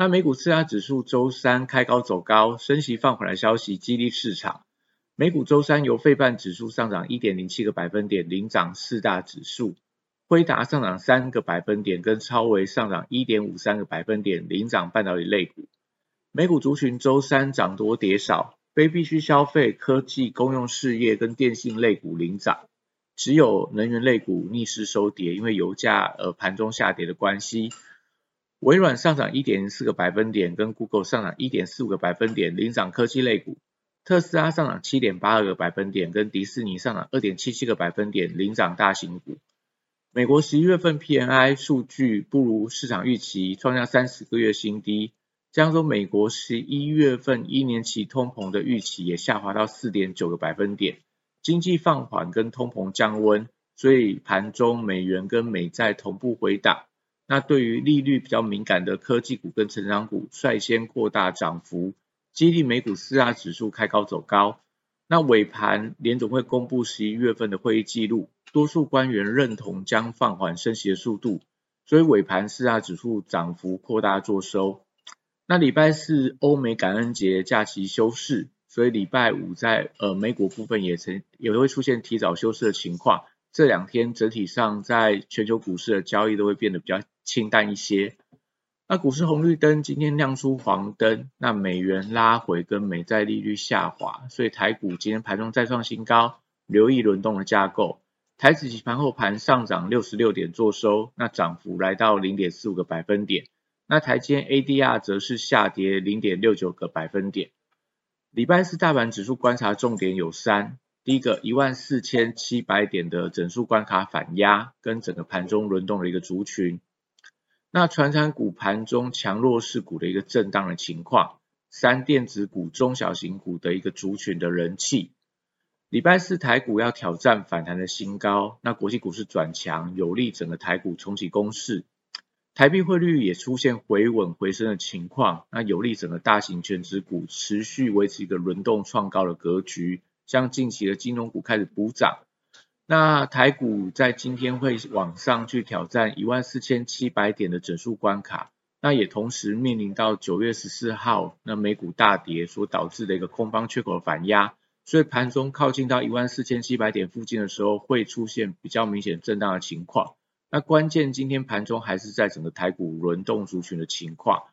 那美股四大指数周三开高走高，升息放缓的消息激励市场。美股周三由费半指数上涨一点零七个百分点，领涨四大指数；辉达上涨三个百分点，跟超微上涨一点五三个百分点，领涨半导体类股。美股族群周三涨多跌少，非必需消费、科技、公用事业跟电信类股领涨。只有能源类股逆势收跌，因为油价呃盘中下跌的关系。微软上涨一点四个百分点，跟 Google 上涨一点四五个百分点，领涨科技类股。特斯拉上涨七点八二个百分点，跟迪士尼上涨二点七七个百分点，领涨大型股。美国十一月份 PNI 数据不如市场预期，创下三十个月新低。加州美国十一月份一年期通膨的预期也下滑到四点九个百分点。经济放缓跟通膨降温，所以盘中美元跟美债同步回档。那对于利率比较敏感的科技股跟成长股率先扩大涨幅，激励美股四大指数开高走高。那尾盘联总会公布十一月份的会议记录，多数官员认同将放缓升息的速度，所以尾盘四大指数涨幅扩大做收。那礼拜四欧美感恩节假期休市。所以礼拜五在呃美股部分也曾也会出现提早休市的情况，这两天整体上在全球股市的交易都会变得比较清淡一些。那股市红绿灯今天亮出黄灯，那美元拉回跟美债利率下滑，所以台股今天盘中再创新高，留意轮动的架构。台指期盘后盘上涨六十六点做收，那涨幅来到零点四五个百分点。那台间 ADR 则是下跌零点六九个百分点。礼拜四大盘指数观察重点有三：第一个，一万四千七百点的整数关卡反压，跟整个盘中轮动的一个族群；那传产股盘中强弱势股的一个震荡的情况；三电子股、中小型股的一个族群的人气。礼拜四台股要挑战反弹的新高，那国际股市转强，有利整个台股重启攻势。台币汇率也出现回稳回升的情况，那有利整个大型全值股持续维持一个轮动创高的格局。像近期的金融股开始补涨，那台股在今天会往上去挑战一万四千七百点的整数关卡，那也同时面临到九月十四号那美股大跌所导致的一个空方缺口的反压，所以盘中靠近到一万四千七百点附近的时候，会出现比较明显震荡的情况。那关键今天盘中还是在整个台股轮动族群的情况，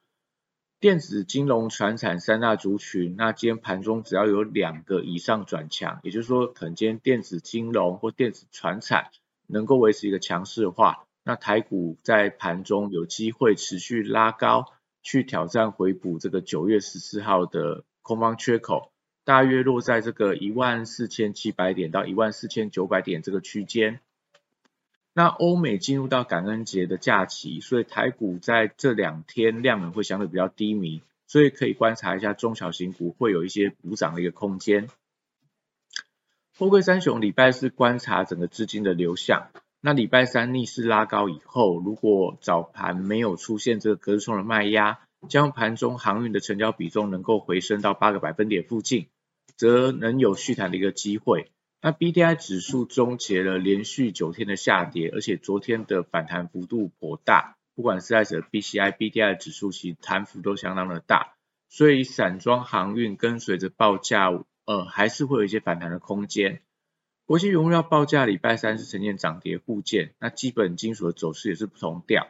电子、金融、船产三大族群，那今天盘中只要有两个以上转强，也就是说，可能今天电子、金融或电子、船产能够维持一个强势的话，那台股在盘中有机会持续拉高，去挑战回补这个九月十四号的空方缺口，大约落在这个一万四千七百点到一万四千九百点这个区间。那欧美进入到感恩节的假期，所以台股在这两天量能会相对比较低迷，所以可以观察一下中小型股会有一些补涨的一个空间。富贵三雄礼拜四观察整个资金的流向，那礼拜三逆势拉高以后，如果早盘没有出现这个隔日冲的卖压，将盘中航运的成交比重能够回升到八个百分点附近，则能有续弹的一个机会。那 B D I 指数终结了连续九天的下跌，而且昨天的反弹幅度颇大，不管是在者 B C I B D I 指数，其弹幅都相当的大，所以散装航运跟随着报价，呃，还是会有一些反弹的空间。国际原料报价礼拜三是呈现涨跌互见，那基本金属的走势也是不同调，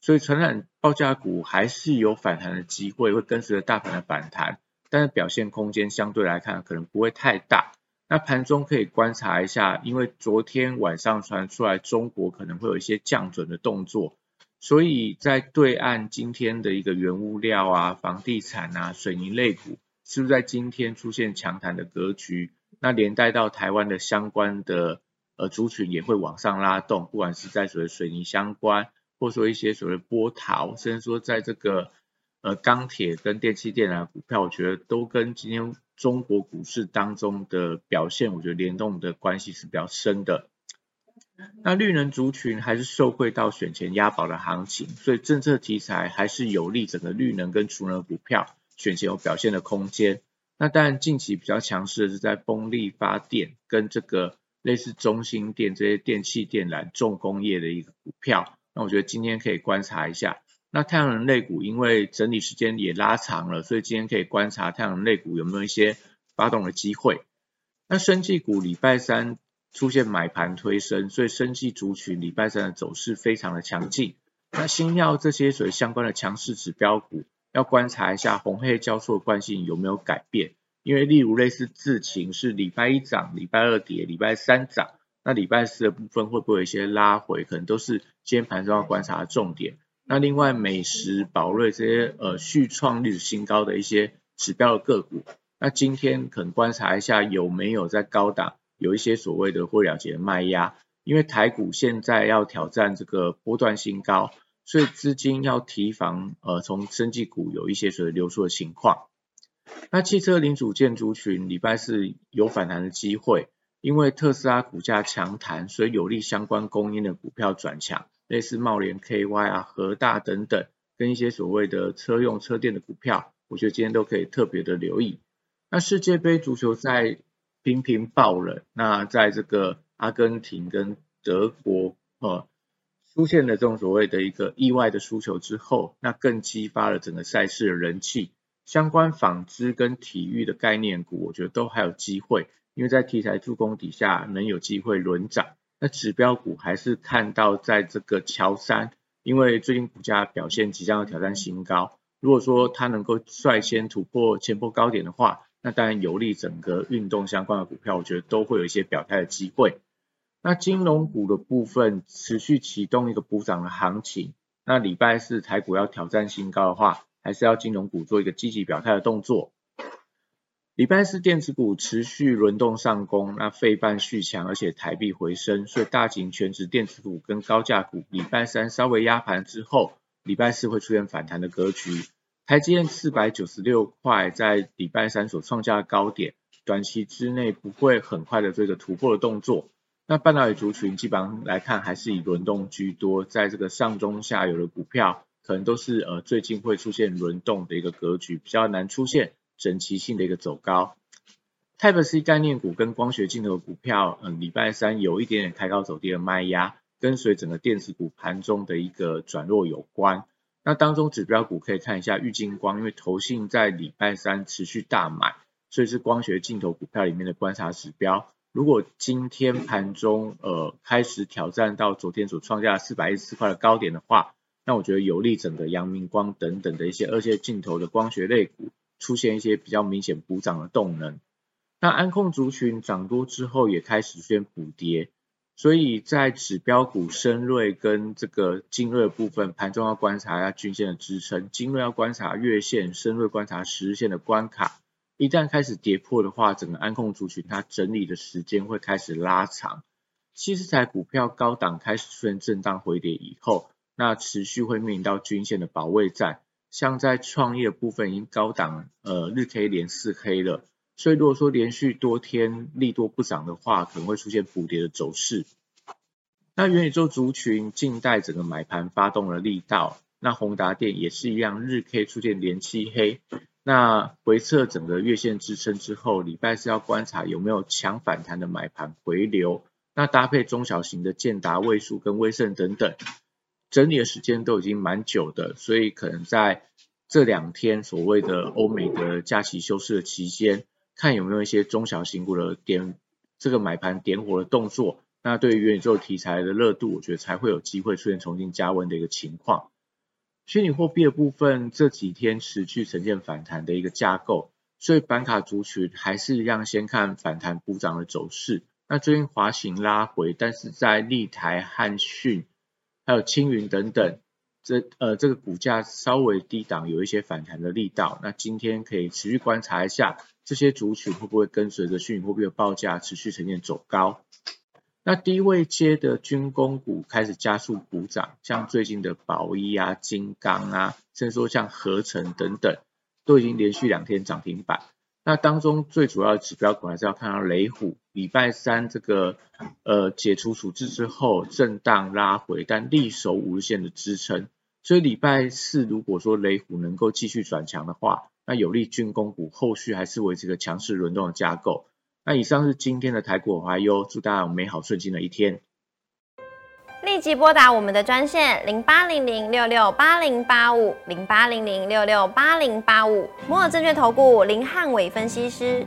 所以传染报价股还是有反弹的机会，会跟随着大盘的反弹，但是表现空间相对来看可能不会太大。那盘中可以观察一下，因为昨天晚上传出来中国可能会有一些降准的动作，所以在对岸今天的一个原物料啊、房地产啊、水泥类股，是不是在今天出现强弹的格局？那连带到台湾的相关的呃族群也会往上拉动，不管是在所谓水泥相关，或说一些所谓波涛，甚至说在这个呃钢铁跟电器电缆股票，我觉得都跟今天中国股市当中的表现，我觉得联动的关系是比较深的。那绿能族群还是受惠到选前押宝的行情，所以政策题材还是有利整个绿能跟储能股票选前有表现的空间。那当然近期比较强势的是在风力发电跟这个类似中心电这些电器电缆重工业的一个股票。那我觉得今天可以观察一下。那太阳能类股因为整理时间也拉长了，所以今天可以观察太阳能类股有没有一些发动的机会。那生技股礼拜三。出现买盘推升，所以生技族群礼拜三的走势非常的强劲。那新药这些所相关的强势指标股，要观察一下红黑交错惯性有没有改变。因为例如类似智勤是礼拜一涨，礼拜二跌，礼拜三涨，那礼拜四的部分会不会有一些拉回，可能都是今天盘中要观察的重点。那另外美食、宝瑞这些呃续创历史新高的一些指标的个股，那今天可能观察一下有没有在高档。有一些所谓的会了结的卖压，因为台股现在要挑战这个波段新高，所以资金要提防呃从生技股有一些所谓流出的情况。那汽车零组件族群礼拜四有反弹的机会，因为特斯拉股价强弹，所以有利相关供应的股票转强，类似茂联 KY 啊、和大等等，跟一些所谓的车用车电的股票，我觉得今天都可以特别的留意。那世界杯足球赛。频频爆冷，那在这个阿根廷跟德国呃出现了这种所谓的一个意外的输球之后，那更激发了整个赛事的人气。相关纺织跟体育的概念股，我觉得都还有机会，因为在题材助攻底下，能有机会轮涨。那指标股还是看到在这个乔山，因为最近股价表现即将要挑战新高，如果说它能够率先突破前波高点的话。那当然有利整个运动相关的股票，我觉得都会有一些表态的机会。那金融股的部分持续启动一个补涨的行情。那礼拜四台股要挑战新高的话，还是要金融股做一个积极表态的动作。礼拜四电子股持续轮动上攻，那费半续强，而且台币回升，所以大型全值电子股跟高价股礼拜三稍微压盘之后，礼拜四会出现反弹的格局。台积电四百九十六块，在礼拜三所创下的高点，短期之内不会很快的这个突破的动作。那半导体族群基本上来看，还是以轮动居多，在这个上中下游的股票，可能都是呃最近会出现轮动的一个格局，比较难出现整齐性的一个走高。Type C 概念股跟光学镜头股票，嗯，礼拜三有一点点开高走低的卖压，跟随整个电子股盘中的一个转弱有关。那当中指标股可以看一下玉金光，因为投信在礼拜三持续大买，所以是光学镜头股票里面的观察指标。如果今天盘中呃开始挑战到昨天所创下四百一十四块的高点的话，那我觉得有利整个阳明光等等的一些二线镜头的光学类股出现一些比较明显补涨的动能。那安控族群涨多之后也开始出现补跌。所以在指标股深瑞跟这个精锐部分，盘中要观察一下均线的支撑，精锐要观察月线，深瑞观察十日线的关卡。一旦开始跌破的话，整个安控族群它整理的时间会开始拉长。七十台股票高档开始出现震荡回跌以后，那持续会面临到均线的保卫战。像在创业部分已经高档，呃日 K 连四 K 了。所以如果说连续多天利多不涨的话，可能会出现补跌的走势。那元宇宙族群近代整个买盘发动了力道，那宏达电也是一样，日 K 出现连七黑，那回测整个月线支撑之后，礼拜四要观察有没有强反弹的买盘回流。那搭配中小型的建达、位数跟威盛等等，整理的时间都已经蛮久的，所以可能在这两天所谓的欧美的假期休市的期间。看有没有一些中小型股的点这个买盘点火的动作，那对于元宇宙题材的热度，我觉得才会有机会出现重新加温的一个情况。虚拟货币的部分这几天持续呈现反弹的一个架构，所以板卡族群还是一样先看反弹补涨的走势。那最近滑行拉回，但是在立台、汉讯还有青云等等。这呃，这个股价稍微低档，有一些反弹的力道。那今天可以持续观察一下，这些族群会不会跟随着虚拟货币的报价持续呈现走高。那低位接的军工股开始加速补涨，像最近的宝一啊、金刚啊，甚至说像合成等等，都已经连续两天涨停板。那当中最主要的指标股还是要看到雷虎，礼拜三这个呃解除处置之后震荡拉回，但力守五日线的支撑。所以礼拜四如果说雷虎能够继续转强的话，那有利军工股后续还是维持个强势轮动的架构。那以上是今天的台股华优，祝大家有美好顺心的一天。立即拨打我们的专线零八零零六六八零八五零八零零六六八零八五摩尔证券投顾林汉伟分析师。